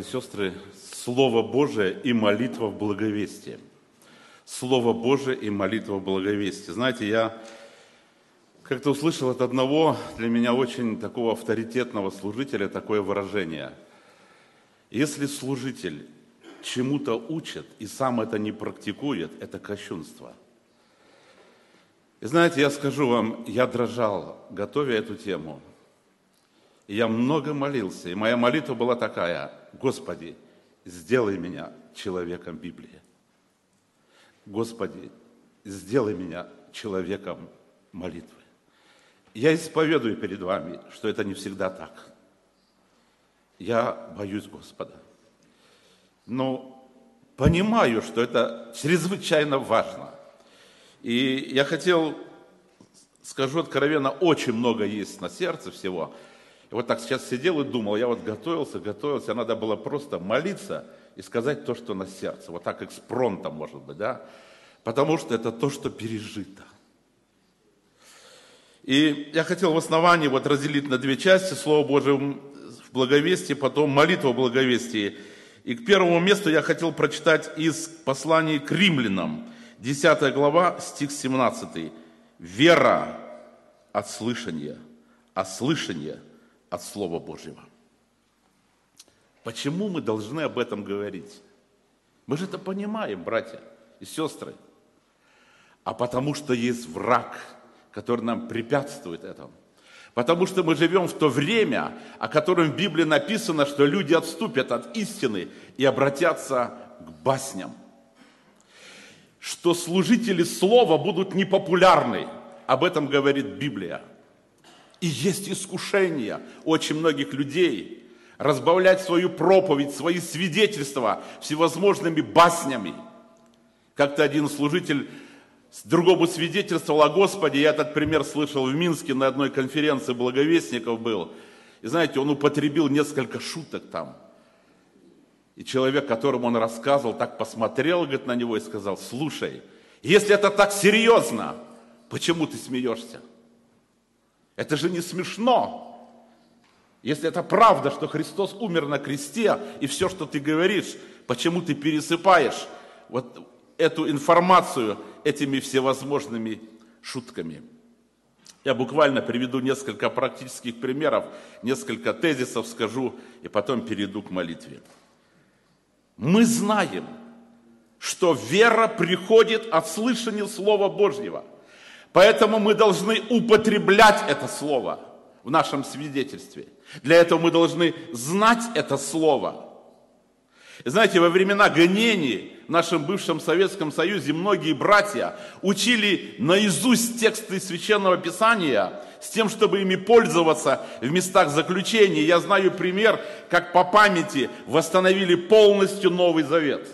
братья и сестры, Слово Божие и молитва в благовестии. Слово Божие и молитва в благовестии. Знаете, я как-то услышал от одного для меня очень такого авторитетного служителя такое выражение. Если служитель чему-то учит и сам это не практикует, это кощунство. И знаете, я скажу вам, я дрожал, готовя эту тему. И я много молился, и моя молитва была такая, Господи, сделай меня человеком Библии. Господи, сделай меня человеком молитвы. Я исповедую перед вами, что это не всегда так. Я боюсь Господа. Но понимаю, что это чрезвычайно важно. И я хотел, скажу откровенно, очень много есть на сердце всего. И вот так сейчас сидел и думал, я вот готовился, готовился, надо было просто молиться и сказать то, что на сердце. Вот так экспронтом, может быть, да? Потому что это то, что пережито. И я хотел в основании вот разделить на две части Слово Божие в благовестии, потом молитва в благовестии. И к первому месту я хотел прочитать из послания к римлянам, 10 глава, стих 17. «Вера от слышания, а слышание от Слова Божьего». Почему мы должны об этом говорить? Мы же это понимаем, братья и сестры. А потому что есть враг – который нам препятствует этому. Потому что мы живем в то время, о котором в Библии написано, что люди отступят от истины и обратятся к басням. Что служители слова будут непопулярны. Об этом говорит Библия. И есть искушение очень многих людей разбавлять свою проповедь, свои свидетельства всевозможными баснями. Как-то один служитель другому свидетельствовал о Господе. Я этот пример слышал в Минске на одной конференции благовестников был. И знаете, он употребил несколько шуток там. И человек, которому он рассказывал, так посмотрел говорит, на него и сказал, слушай, если это так серьезно, почему ты смеешься? Это же не смешно. Если это правда, что Христос умер на кресте, и все, что ты говоришь, почему ты пересыпаешь вот эту информацию этими всевозможными шутками. Я буквально приведу несколько практических примеров, несколько тезисов скажу и потом перейду к молитве. Мы знаем, что вера приходит от слышания Слова Божьего. Поэтому мы должны употреблять это Слово в нашем свидетельстве. Для этого мы должны знать это Слово – знаете, во времена гонений в нашем бывшем Советском Союзе многие братья учили наизусть тексты Священного Писания с тем, чтобы ими пользоваться в местах заключения. Я знаю пример, как по памяти восстановили полностью Новый Завет.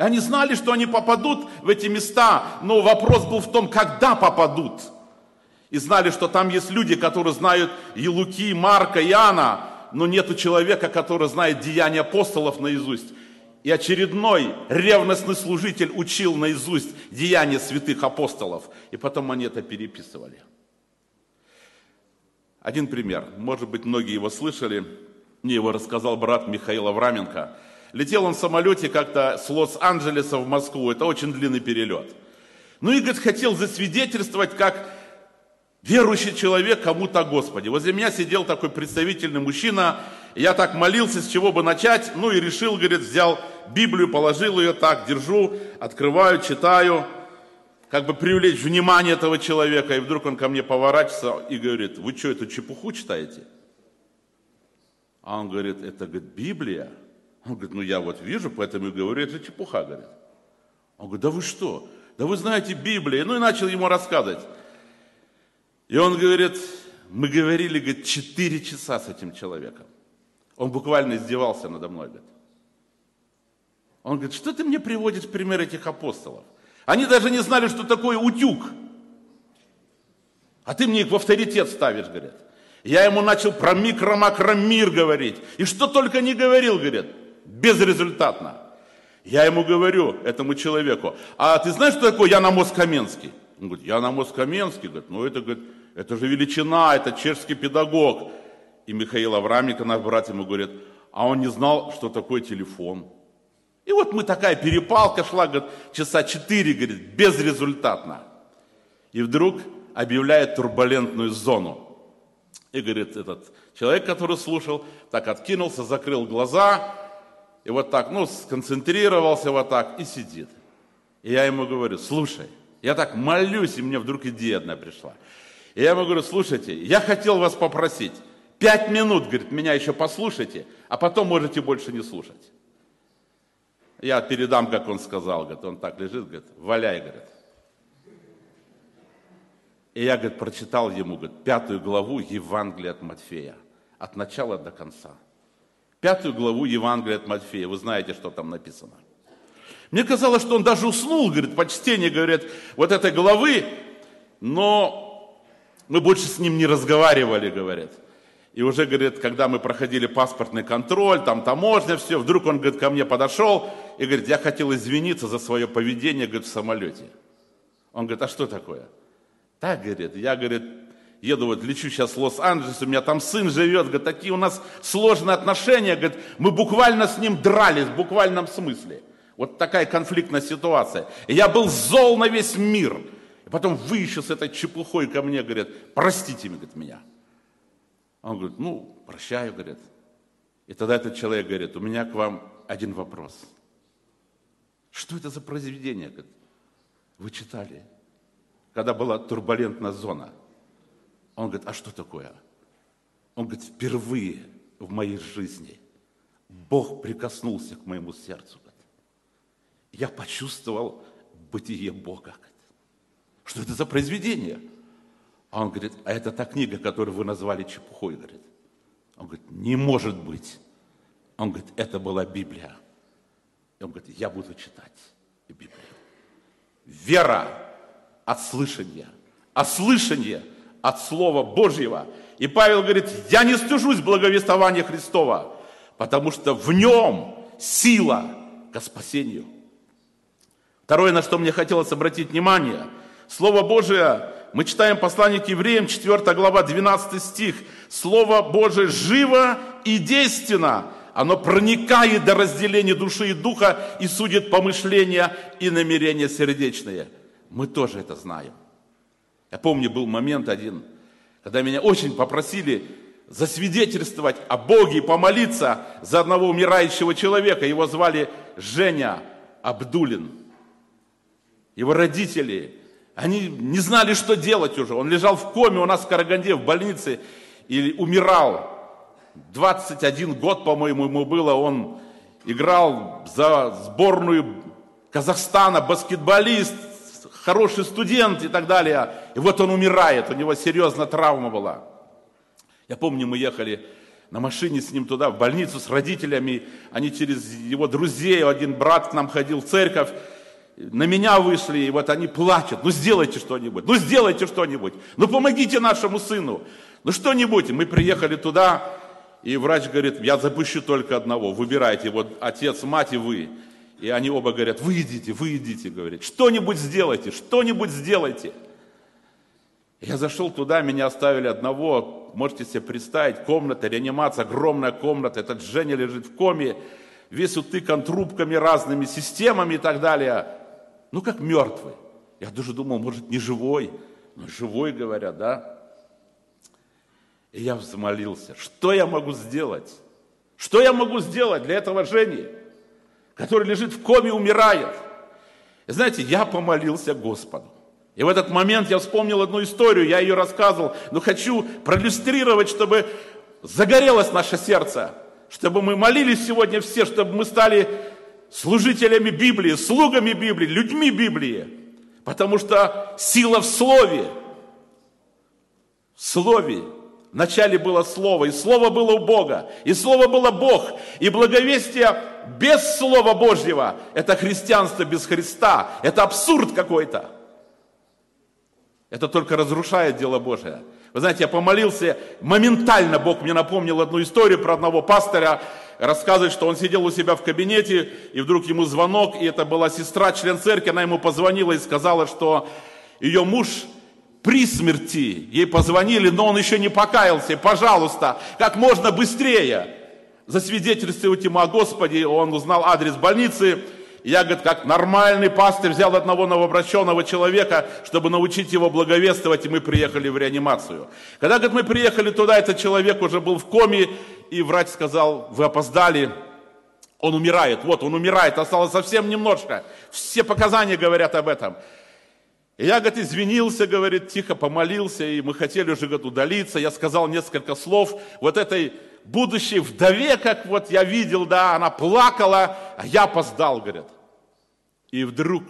Они знали, что они попадут в эти места, но вопрос был в том, когда попадут. И знали, что там есть люди, которые знают и Марка, и Иоанна, но нету человека, который знает деяния апостолов наизусть. И очередной ревностный служитель учил наизусть деяния святых апостолов. И потом они это переписывали. Один пример. Может быть, многие его слышали. Мне его рассказал брат Михаил Авраменко. Летел он в самолете как-то с Лос-Анджелеса в Москву. Это очень длинный перелет. Ну и, говорит, хотел засвидетельствовать, как верующий человек кому-то о Господе. Возле меня сидел такой представительный мужчина, я так молился, с чего бы начать, ну и решил, говорит, взял Библию, положил ее так, держу, открываю, читаю, как бы привлечь внимание этого человека, и вдруг он ко мне поворачивается и говорит, вы что, эту чепуху читаете? А он говорит, это, говорит, Библия. Он говорит, ну я вот вижу, поэтому и говорю, это чепуха, говорит. Он говорит, да вы что? Да вы знаете Библию. Ну и начал ему рассказывать. И он говорит, мы говорили, говорит, 4 часа с этим человеком. Он буквально издевался надо мной, говорит. Он говорит, что ты мне приводишь пример этих апостолов? Они даже не знали, что такое утюг. А ты мне их в авторитет ставишь, говорит. Я ему начал про микро-макромир говорить. И что только не говорил, говорит, безрезультатно. Я ему говорю, этому человеку, а ты знаешь, что такое Яна Москаменский? Он говорит, Яна Москаменский, говорит, ну это, говорит, это же величина, это чешский педагог. И Михаил Авраменко, наш брат, ему говорит, а он не знал, что такое телефон. И вот мы такая перепалка шла, говорит, часа четыре, говорит, безрезультатно. И вдруг объявляет турбулентную зону. И говорит, этот человек, который слушал, так откинулся, закрыл глаза, и вот так, ну, сконцентрировался вот так и сидит. И я ему говорю, слушай, я так молюсь, и мне вдруг идея одна пришла. И я ему говорю, слушайте, я хотел вас попросить, пять минут, говорит, меня еще послушайте, а потом можете больше не слушать. Я передам, как он сказал, говорит, он так лежит, говорит, валяй, говорит. И я, говорит, прочитал ему, говорит, пятую главу Евангелия от Матфея, от начала до конца. Пятую главу Евангелия от Матфея, вы знаете, что там написано. Мне казалось, что он даже уснул, говорит, по чтению, говорит, вот этой главы, но мы больше с ним не разговаривали, говорит. И уже, говорит, когда мы проходили паспортный контроль, там таможня, все, вдруг он, говорит, ко мне подошел и говорит, я хотел извиниться за свое поведение, говорит, в самолете. Он говорит, а что такое? Так, говорит, я, говорит, еду, вот лечу сейчас в Лос-Анджелес, у меня там сын живет, говорит, такие у нас сложные отношения, говорит, мы буквально с ним дрались, в буквальном смысле. Вот такая конфликтная ситуация. И я был зол на весь мир. И потом вы еще с этой чепухой ко мне, говорят, простите говорит, меня. Он говорит, ну, прощаю, говорит. И тогда этот человек говорит, у меня к вам один вопрос. Что это за произведение? Говорит, вы читали? когда была турбулентная зона. Он говорит, а что такое? Он говорит, впервые в моей жизни Бог прикоснулся к моему сердцу. Я почувствовал бытие Бога. Что это за произведение? А он говорит, а это та книга, которую вы назвали чепухой, говорит. Он говорит, не может быть. Он говорит, это была Библия. И он говорит, я буду читать Библию. Вера от слышания, а слышание от Слова Божьего. И Павел говорит, я не стыжусь благовествования Христова, потому что в нем сила к спасению. Второе, на что мне хотелось обратить внимание, Слово Божие, мы читаем послание к евреям, 4 глава, 12 стих. Слово Божие живо и действенно, оно проникает до разделения души и духа и судит помышления и намерения сердечные – мы тоже это знаем. Я помню, был момент один, когда меня очень попросили засвидетельствовать о Боге и помолиться за одного умирающего человека. Его звали Женя Абдулин. Его родители, они не знали, что делать уже. Он лежал в коме у нас в Караганде, в больнице, и умирал. 21 год, по-моему, ему было. Он играл за сборную Казахстана, баскетболист, хороший студент и так далее. И вот он умирает, у него серьезная травма была. Я помню, мы ехали на машине с ним туда, в больницу с родителями. Они через его друзей, один брат к нам ходил в церковь. На меня вышли, и вот они плачут. Ну сделайте что-нибудь, ну сделайте что-нибудь. Ну помогите нашему сыну. Ну что-нибудь. Мы приехали туда, и врач говорит, я запущу только одного, выбирайте, вот отец, мать и вы. И они оба говорят, вы идите, вы говорит, что-нибудь сделайте, что-нибудь сделайте. Я зашел туда, меня оставили одного, можете себе представить, комната, реанимация, огромная комната, этот Женя лежит в коме, весь утыкан трубками разными, системами и так далее. Ну, как мертвый. Я даже думал, может, не живой. но живой, говорят, да? И я взмолился, что я могу сделать? Что я могу сделать для этого Жени? Который лежит в коме, умирает. И знаете, я помолился Господу. И в этот момент я вспомнил одну историю, я ее рассказывал, но хочу проиллюстрировать, чтобы загорелось наше сердце, чтобы мы молились сегодня все, чтобы мы стали служителями Библии, слугами Библии, людьми Библии. Потому что сила в Слове. В Слове. Вначале было Слово, и Слово было у Бога, и Слово было Бог, и благовестие без Слова Божьего – это христианство без Христа, это абсурд какой-то. Это только разрушает дело Божие. Вы знаете, я помолился, моментально Бог мне напомнил одну историю про одного пастора, рассказывает, что он сидел у себя в кабинете, и вдруг ему звонок, и это была сестра, член церкви, она ему позвонила и сказала, что ее муж при смерти, ей позвонили, но он еще не покаялся, пожалуйста, как можно быстрее, засвидетельствовать ему о Господе. Он узнал адрес больницы. Я, говорит, как нормальный пастырь взял одного новообращенного человека, чтобы научить его благовествовать, и мы приехали в реанимацию. Когда, говорит, мы приехали туда, этот человек уже был в коме, и врач сказал, вы опоздали, он умирает, вот он умирает, осталось совсем немножко. Все показания говорят об этом. И я, говорит, извинился, говорит, тихо помолился, и мы хотели уже, говорит, удалиться. Я сказал несколько слов вот этой будущей вдове, как вот я видел, да, она плакала, а я опоздал, говорит. И вдруг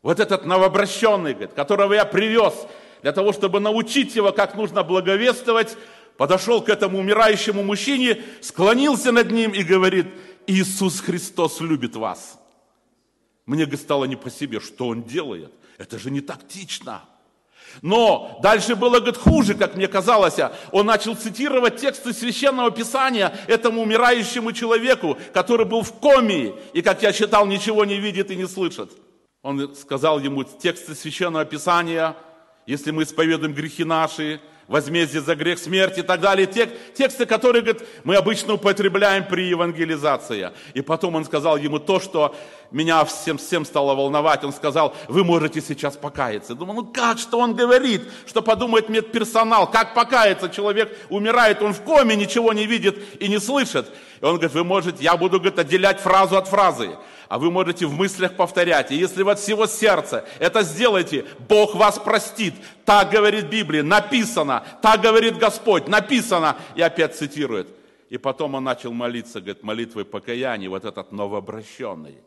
вот этот новообращенный, говорит, которого я привез для того, чтобы научить его, как нужно благовествовать, подошел к этому умирающему мужчине, склонился над ним и говорит, Иисус Христос любит вас. Мне стало не по себе, что он делает – это же не тактично. Но дальше было, говорит, хуже, как мне казалось. Он начал цитировать тексты Священного Писания этому умирающему человеку, который был в коме, и, как я читал, ничего не видит и не слышит. Он сказал ему тексты Священного Писания, если мы исповедуем грехи наши, возмездие за грех смерти и так далее. Тек, тексты, которые, говорит, мы обычно употребляем при евангелизации. И потом он сказал ему то, что меня всем, всем стало волновать. Он сказал, вы можете сейчас покаяться. Я думаю, ну как, что он говорит? Что подумает медперсонал? Как покаяться? Человек умирает, он в коме, ничего не видит и не слышит. И он говорит, вы можете, я буду, говорит, отделять фразу от фразы а вы можете в мыслях повторять. И если вы от всего сердца это сделаете, Бог вас простит. Так говорит Библия, написано, так говорит Господь, написано. И опять цитирует. И потом он начал молиться, говорит, молитвой покаяния, вот этот новообращенный.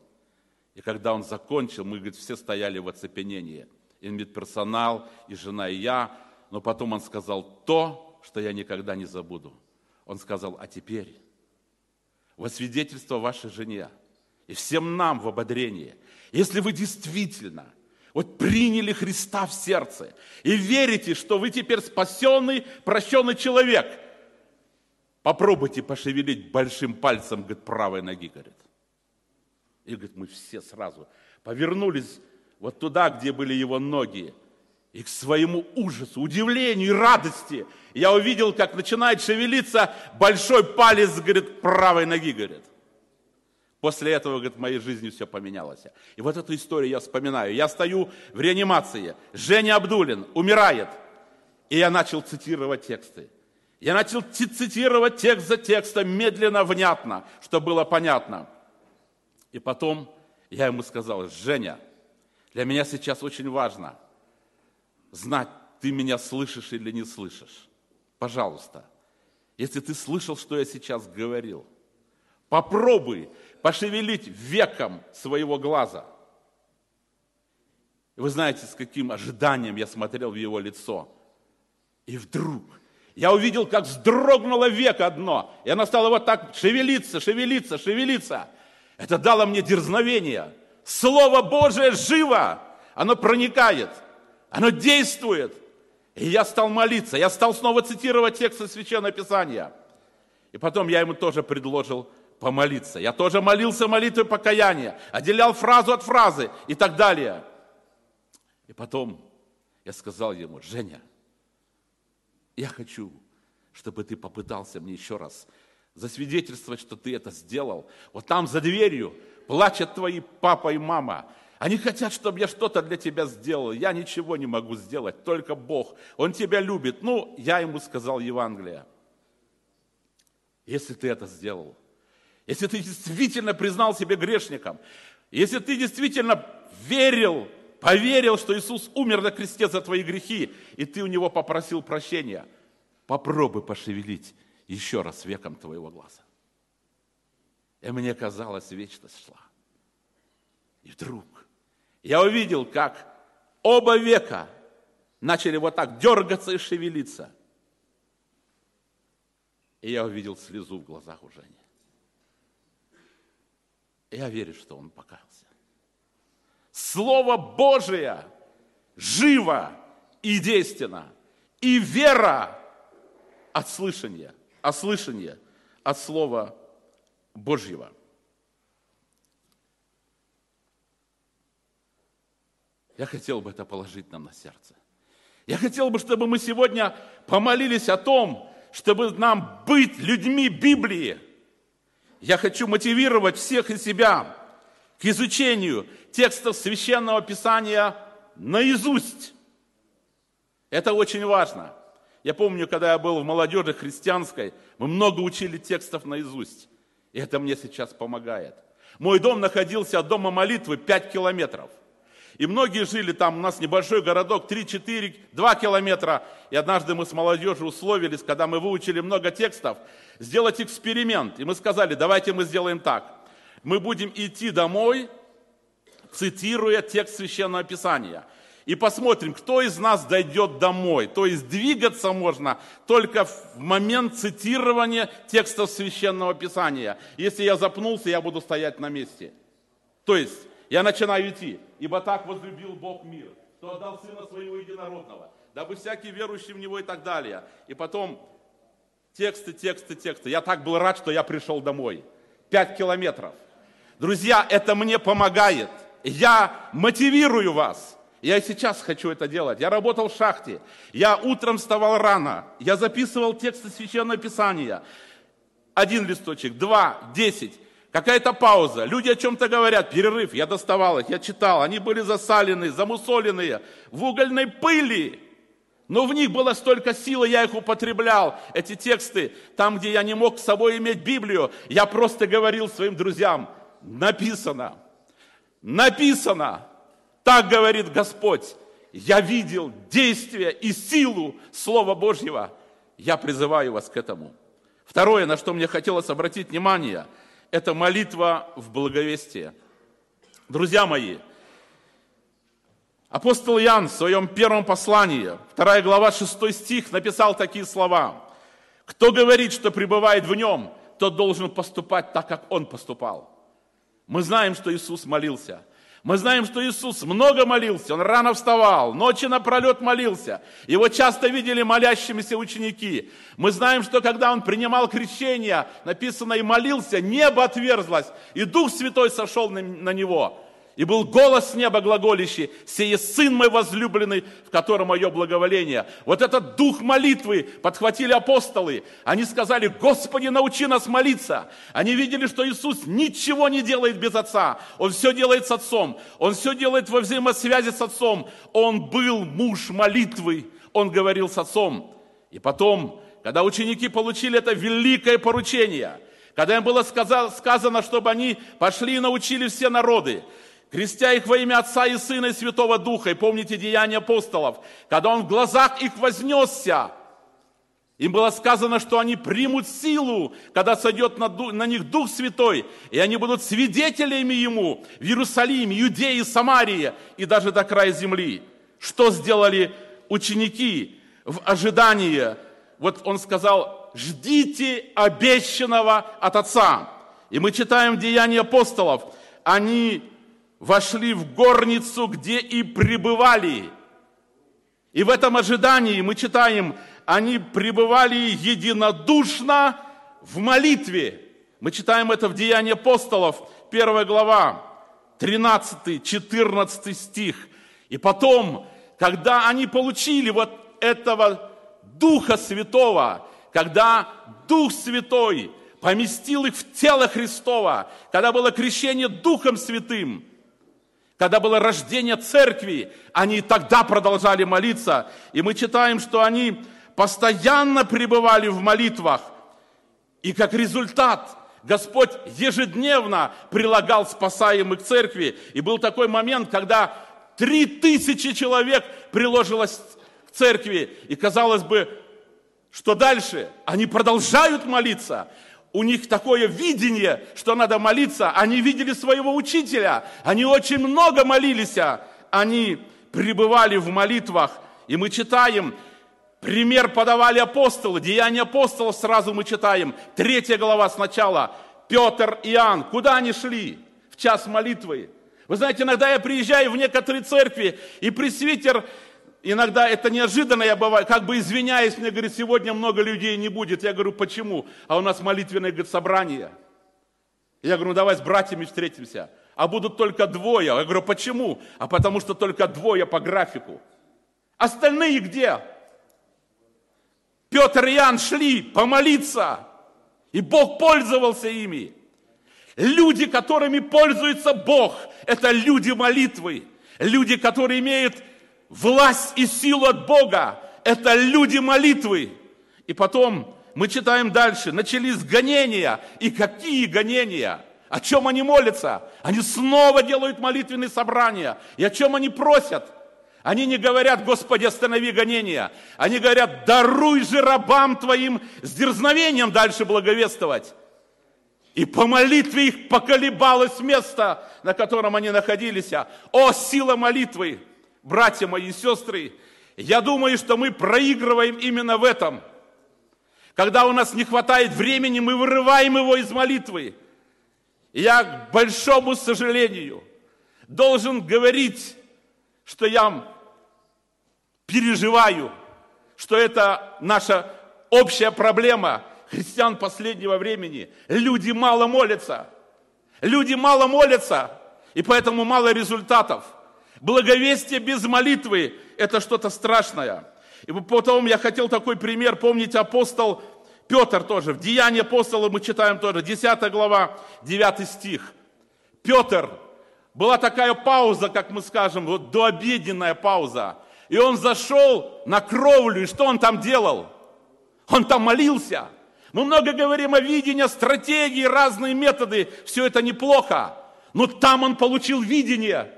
И когда он закончил, мы, говорит, все стояли в оцепенении. И медперсонал, и жена, и я. Но потом он сказал то, что я никогда не забуду. Он сказал, а теперь во свидетельство вашей жене, и всем нам в ободрение. Если вы действительно вот приняли Христа в сердце и верите, что вы теперь спасенный, прощенный человек, попробуйте пошевелить большим пальцем, говорит, правой ноги, говорит. И, говорит, мы все сразу повернулись вот туда, где были его ноги, и к своему ужасу, удивлению и радости я увидел, как начинает шевелиться большой палец, говорит, правой ноги, говорит. После этого, говорит, в моей жизни все поменялось. И вот эту историю я вспоминаю. Я стою в реанимации. Женя Абдулин умирает. И я начал цитировать тексты. Я начал цитировать текст за текстом, медленно, внятно, чтобы было понятно. И потом я ему сказал, Женя, для меня сейчас очень важно знать, ты меня слышишь или не слышишь. Пожалуйста, если ты слышал, что я сейчас говорил, попробуй пошевелить веком своего глаза. Вы знаете, с каким ожиданием я смотрел в его лицо. И вдруг я увидел, как вздрогнуло веко одно, и оно стало вот так шевелиться, шевелиться, шевелиться. Это дало мне дерзновение. Слово Божие живо, оно проникает, оно действует. И я стал молиться, я стал снова цитировать тексты Священного Писания. И потом я ему тоже предложил помолиться. Я тоже молился молитвой покаяния, отделял фразу от фразы и так далее. И потом я сказал ему, Женя, я хочу, чтобы ты попытался мне еще раз засвидетельствовать, что ты это сделал. Вот там за дверью плачут твои папа и мама. Они хотят, чтобы я что-то для тебя сделал. Я ничего не могу сделать, только Бог. Он тебя любит. Ну, я ему сказал Евангелие. Если ты это сделал, если ты действительно признал себя грешником, если ты действительно верил, поверил, что Иисус умер на кресте за твои грехи, и ты у Него попросил прощения, попробуй пошевелить еще раз веком твоего глаза. И мне казалось, вечность шла. И вдруг я увидел, как оба века начали вот так дергаться и шевелиться. И я увидел слезу в глазах у Жени. Я верю, что он покаялся. Слово Божие живо и действенно. И вера от слышания, от слышания, от Слова Божьего. Я хотел бы это положить нам на сердце. Я хотел бы, чтобы мы сегодня помолились о том, чтобы нам быть людьми Библии – я хочу мотивировать всех и себя к изучению текстов Священного Писания наизусть. Это очень важно. Я помню, когда я был в молодежи христианской, мы много учили текстов наизусть. И это мне сейчас помогает. Мой дом находился от дома молитвы 5 километров. И многие жили там, у нас небольшой городок, 3, 4, 2 километра. И однажды мы с молодежью условились, когда мы выучили много текстов, сделать эксперимент. И мы сказали, давайте мы сделаем так. Мы будем идти домой, цитируя текст Священного Писания. И посмотрим, кто из нас дойдет домой. То есть двигаться можно только в момент цитирования текстов Священного Писания. Если я запнулся, я буду стоять на месте. То есть я начинаю идти. Ибо так возлюбил Бог мир, что отдал Сына Своего Единородного, дабы всякий верующий в Него и так далее. И потом тексты, тексты, тексты. Я так был рад, что я пришел домой. Пять километров. Друзья, это мне помогает. Я мотивирую вас. Я и сейчас хочу это делать. Я работал в шахте. Я утром вставал рано. Я записывал тексты Священного Писания. Один листочек, два, десять. Какая-то пауза. Люди о чем-то говорят. Перерыв. Я доставал их, я читал. Они были засаленные, замусоленные, в угольной пыли. Но в них было столько силы, я их употреблял. Эти тексты, там, где я не мог с собой иметь Библию, я просто говорил своим друзьям, написано, написано, так говорит Господь. Я видел действие и силу Слова Божьего. Я призываю вас к этому. Второе, на что мне хотелось обратить внимание – это молитва в благовестие. Друзья мои, апостол Иоанн в своем первом послании, 2 глава, 6 стих, написал такие слова. «Кто говорит, что пребывает в нем, тот должен поступать так, как он поступал». Мы знаем, что Иисус молился – мы знаем, что Иисус много молился, Он рано вставал, ночи напролет молился. Его часто видели молящимися ученики. Мы знаем, что когда Он принимал крещение, написано и молился, небо отверзлось, и Дух Святой сошел на, Него. И был голос с неба глаголищий, «Сие Сын мой возлюбленный, в котором мое благоволение». Вот этот дух молитвы подхватили апостолы. Они сказали, «Господи, научи нас молиться». Они видели, что Иисус ничего не делает без Отца. Он все делает с Отцом. Он все делает во взаимосвязи с Отцом. Он был муж молитвы. Он говорил с Отцом. И потом, когда ученики получили это великое поручение, когда им было сказано, чтобы они пошли и научили все народы, крестя их во имя Отца и Сына и Святого Духа. И помните деяния апостолов, когда Он в глазах их вознесся, им было сказано, что они примут силу, когда сойдет на, на них Дух Святой, и они будут свидетелями Ему в Иерусалиме, Иудее, Самарии и даже до края земли. Что сделали ученики в ожидании? Вот он сказал, ждите обещанного от Отца. И мы читаем Деяния апостолов. Они вошли в горницу, где и пребывали. И в этом ожидании мы читаем, они пребывали единодушно в молитве. Мы читаем это в Деянии апостолов, первая глава, 13-14 стих. И потом, когда они получили вот этого Духа Святого, когда Дух Святой поместил их в тело Христова, когда было крещение Духом Святым – когда было рождение церкви, они тогда продолжали молиться. И мы читаем, что они постоянно пребывали в молитвах. И как результат Господь ежедневно прилагал спасаемых к церкви. И был такой момент, когда три тысячи человек приложилось к церкви. И казалось бы, что дальше? Они продолжают молиться у них такое видение, что надо молиться. Они видели своего учителя. Они очень много молились. Они пребывали в молитвах. И мы читаем, пример подавали апостолы, деяния апостолов сразу мы читаем. Третья глава сначала. Петр и Иоанн. Куда они шли? В час молитвы. Вы знаете, иногда я приезжаю в некоторые церкви, и пресвитер Иногда это неожиданно, я бываю, как бы извиняюсь, мне говорит, сегодня много людей не будет. Я говорю, почему? А у нас молитвенное говорит, собрание. Я говорю, ну давай с братьями встретимся. А будут только двое. Я говорю, почему? А потому что только двое по графику. Остальные где? Петр и Иоанн шли помолиться. И Бог пользовался ими. Люди, которыми пользуется Бог, это люди молитвы. Люди, которые имеют власть и силу от Бога, это люди молитвы. И потом мы читаем дальше, начались гонения. И какие гонения? О чем они молятся? Они снова делают молитвенные собрания. И о чем они просят? Они не говорят, Господи, останови гонения. Они говорят, даруй же рабам Твоим с дерзновением дальше благовествовать. И по молитве их поколебалось место, на котором они находились. О, сила молитвы! Братья мои и сестры, я думаю, что мы проигрываем именно в этом. Когда у нас не хватает времени, мы вырываем его из молитвы. Я, к большому сожалению, должен говорить, что я переживаю, что это наша общая проблема христиан последнего времени. Люди мало молятся. Люди мало молятся, и поэтому мало результатов. Благовестие без молитвы – это что-то страшное. И потом я хотел такой пример, помните, апостол Петр тоже, в Деянии апостола мы читаем тоже, 10 глава, 9 стих. Петр, была такая пауза, как мы скажем, вот дообеденная пауза. И он зашел на кровлю, и что он там делал? Он там молился. Мы много говорим о видении, стратегии, разные методы. Все это неплохо. Но там он получил видение.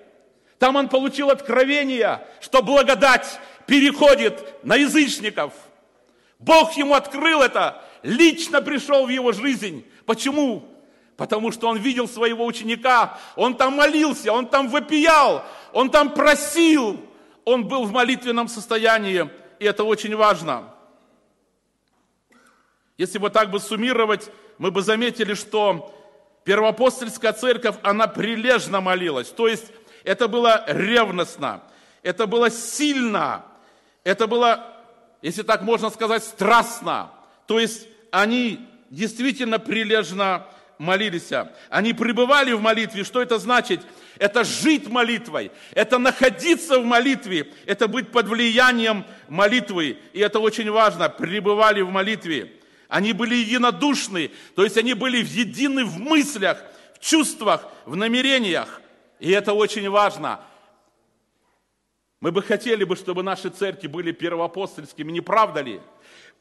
Там он получил откровение, что благодать переходит на язычников. Бог ему открыл это, лично пришел в его жизнь. Почему? Потому что он видел своего ученика, он там молился, он там вопиял, он там просил, он был в молитвенном состоянии, и это очень важно. Если бы так бы суммировать, мы бы заметили, что первоапостольская церковь, она прилежно молилась. То есть это было ревностно, это было сильно, это было, если так можно сказать, страстно. То есть они действительно прилежно молились. Они пребывали в молитве. Что это значит? Это жить молитвой, это находиться в молитве, это быть под влиянием молитвы. И это очень важно, пребывали в молитве. Они были единодушны, то есть они были едины в мыслях, в чувствах, в намерениях. И это очень важно. Мы бы хотели бы, чтобы наши церкви были первоапостольскими, не правда ли?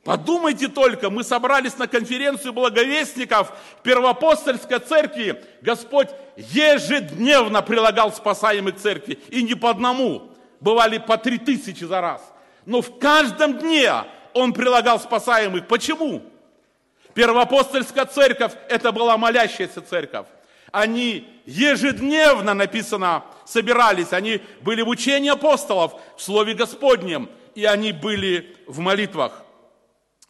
Подумайте только, мы собрались на конференцию благовестников Первоапостольской церкви. Господь ежедневно прилагал спасаемых церкви. И не по одному. Бывали по три тысячи за раз. Но в каждом дне Он прилагал спасаемых. Почему? Первоапостольская церковь – это была молящаяся церковь. Они ежедневно, написано, собирались. Они были в учении апостолов, в Слове Господнем. И они были в молитвах.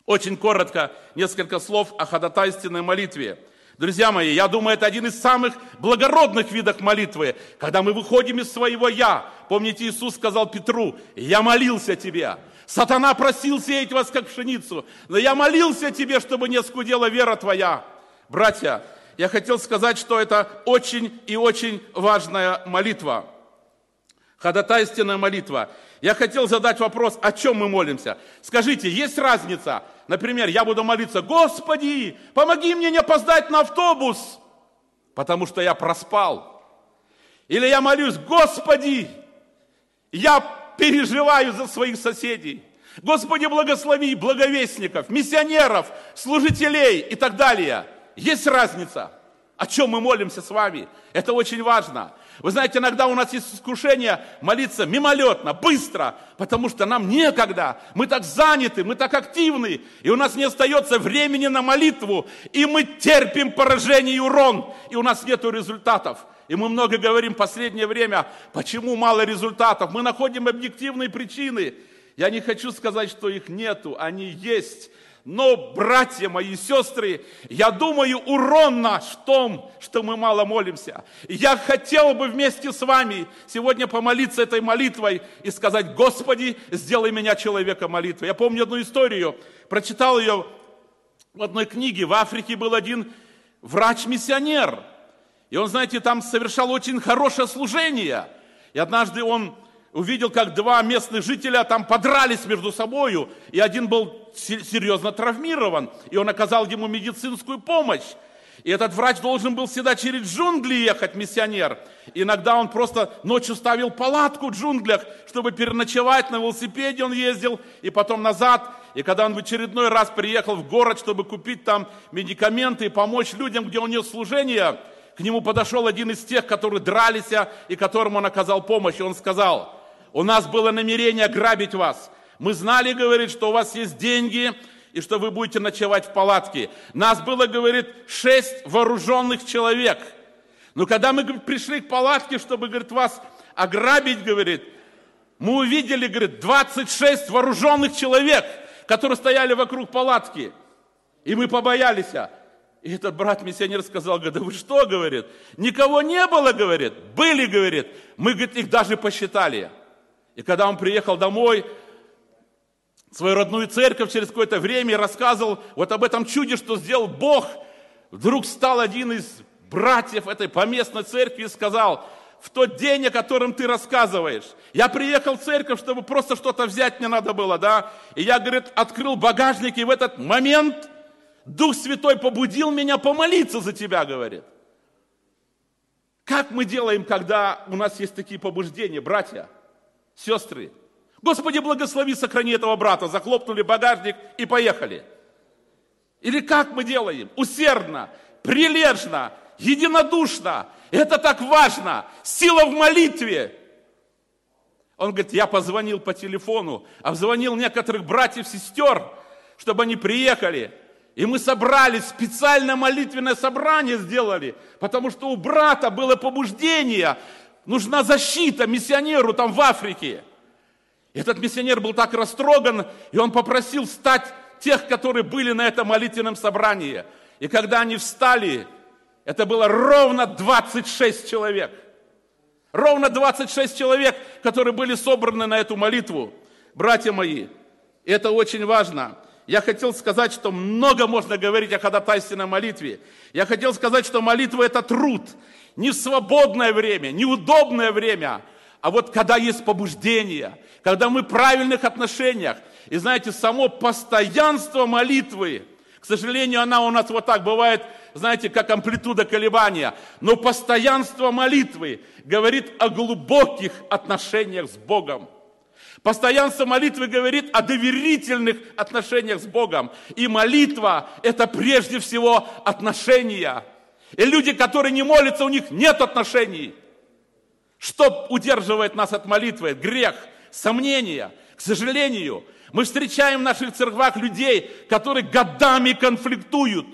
Очень коротко несколько слов о ходатайственной молитве. Друзья мои, я думаю, это один из самых благородных видов молитвы, когда мы выходим из своего «я». Помните, Иисус сказал Петру, «Я молился тебе». Сатана просил сеять вас, как пшеницу, но я молился тебе, чтобы не скудела вера твоя. Братья, я хотел сказать, что это очень и очень важная молитва. Ходатайственная молитва. Я хотел задать вопрос, о чем мы молимся. Скажите, есть разница? Например, я буду молиться, Господи, помоги мне не опоздать на автобус, потому что я проспал. Или я молюсь, Господи, я переживаю за своих соседей. Господи, благослови благовестников, миссионеров, служителей и так далее. Есть разница. О чем мы молимся с вами? Это очень важно. Вы знаете, иногда у нас есть искушение молиться мимолетно, быстро, потому что нам некогда. Мы так заняты, мы так активны, и у нас не остается времени на молитву, и мы терпим поражение и урон, и у нас нет результатов. И мы много говорим в последнее время, почему мало результатов. Мы находим объективные причины. Я не хочу сказать, что их нету, они есть. Но, братья мои, сестры, я думаю, урон наш в том, что мы мало молимся. Я хотел бы вместе с вами сегодня помолиться этой молитвой и сказать, Господи, сделай меня человеком молитвы. Я помню одну историю, прочитал ее в одной книге. В Африке был один врач-миссионер – и он, знаете, там совершал очень хорошее служение. И однажды он увидел, как два местных жителя там подрались между собою, и один был серьезно травмирован, и он оказал ему медицинскую помощь. И этот врач должен был всегда через джунгли ехать, миссионер. Иногда он просто ночью ставил палатку в джунглях, чтобы переночевать. На велосипеде он ездил, и потом назад. И когда он в очередной раз приехал в город, чтобы купить там медикаменты и помочь людям, где у него служение, к нему подошел один из тех, которые дрались, и которому он оказал помощь. И он сказал, у нас было намерение грабить вас. Мы знали, говорит, что у вас есть деньги, и что вы будете ночевать в палатке. Нас было, говорит, шесть вооруженных человек. Но когда мы пришли к палатке, чтобы, говорит, вас ограбить, говорит, мы увидели, говорит, 26 вооруженных человек, которые стояли вокруг палатки. И мы побоялись. И этот брат-миссионер сказал, говорит, да вы что, говорит, никого не было, говорит, были, говорит, мы, говорит, их даже посчитали. И когда он приехал домой, свою родную церковь через какое-то время и рассказывал вот об этом чуде, что сделал Бог, вдруг стал один из братьев этой поместной церкви и сказал, в тот день, о котором ты рассказываешь, я приехал в церковь, чтобы просто что-то взять мне надо было, да, и я, говорит, открыл багажник, и в этот момент Дух Святой побудил меня помолиться за тебя, говорит. Как мы делаем, когда у нас есть такие побуждения, братья, сестры? Господи, благослови, сохрани этого брата. Захлопнули багажник и поехали. Или как мы делаем? Усердно, прилежно, единодушно. Это так важно. Сила в молитве. Он говорит, я позвонил по телефону, обзвонил некоторых братьев, сестер, чтобы они приехали. И мы собрали, специальное молитвенное собрание сделали, потому что у брата было побуждение, нужна защита миссионеру там в Африке. Этот миссионер был так растроган, и он попросил встать тех, которые были на этом молитвенном собрании. И когда они встали, это было ровно 26 человек. Ровно 26 человек, которые были собраны на эту молитву. Братья мои, это очень важно. Я хотел сказать, что много можно говорить о ходатайственной молитве. Я хотел сказать, что молитва – это труд. Не свободное время, не удобное время, а вот когда есть побуждение, когда мы в правильных отношениях. И знаете, само постоянство молитвы, к сожалению, она у нас вот так бывает, знаете, как амплитуда колебания. Но постоянство молитвы говорит о глубоких отношениях с Богом. Постоянство молитвы говорит о доверительных отношениях с Богом. И молитва – это прежде всего отношения. И люди, которые не молятся, у них нет отношений. Что удерживает нас от молитвы? Грех, сомнения. К сожалению, мы встречаем в наших церквах людей, которые годами конфликтуют.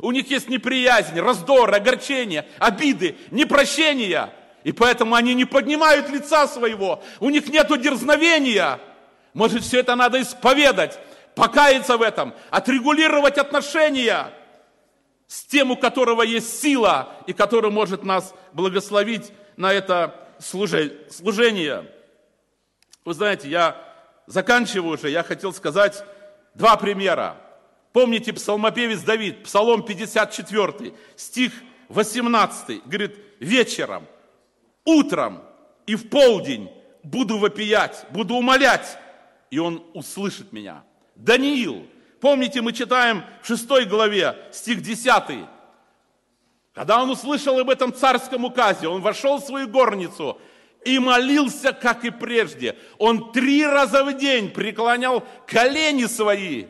У них есть неприязнь, раздор, огорчение, обиды, непрощение. И поэтому они не поднимают лица своего. У них нет дерзновения. Может, все это надо исповедать, покаяться в этом, отрегулировать отношения с тем, у которого есть сила и который может нас благословить на это служение. Вы знаете, я заканчиваю уже, я хотел сказать два примера. Помните псалмопевец Давид, Псалом 54, стих 18, говорит, вечером, утром и в полдень буду вопиять, буду умолять, и он услышит меня. Даниил, помните, мы читаем в 6 главе, стих 10, когда он услышал об этом царском указе, он вошел в свою горницу и молился, как и прежде. Он три раза в день преклонял колени свои.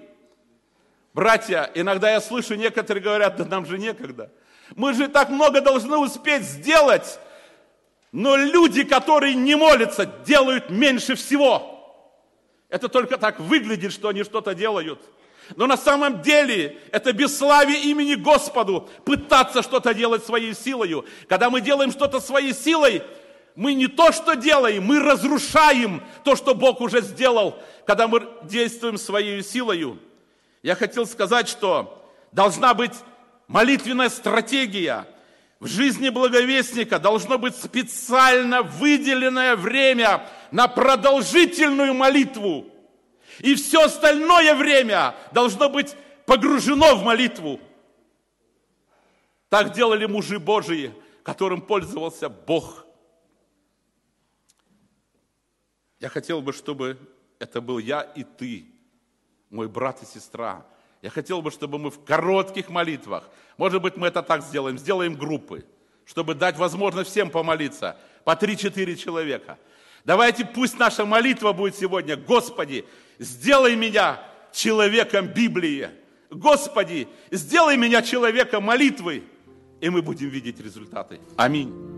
Братья, иногда я слышу, некоторые говорят, да нам же некогда. Мы же так много должны успеть сделать. Но люди, которые не молятся, делают меньше всего. Это только так выглядит, что они что-то делают – но на самом деле это бесславие имени Господу пытаться что-то делать своей силой. Когда мы делаем что-то своей силой, мы не то, что делаем, мы разрушаем то, что Бог уже сделал, когда мы действуем своей силой. Я хотел сказать, что должна быть молитвенная стратегия. В жизни благовестника должно быть специально выделенное время на продолжительную молитву. И все остальное время должно быть погружено в молитву. Так делали мужи Божии, которым пользовался Бог. Я хотел бы, чтобы это был я и ты, мой брат и сестра. Я хотел бы, чтобы мы в коротких молитвах, может быть, мы это так сделаем, сделаем группы, чтобы дать возможность всем помолиться, по 3-4 человека. Давайте пусть наша молитва будет сегодня, Господи, сделай меня человеком Библии. Господи, сделай меня человеком молитвы. И мы будем видеть результаты. Аминь.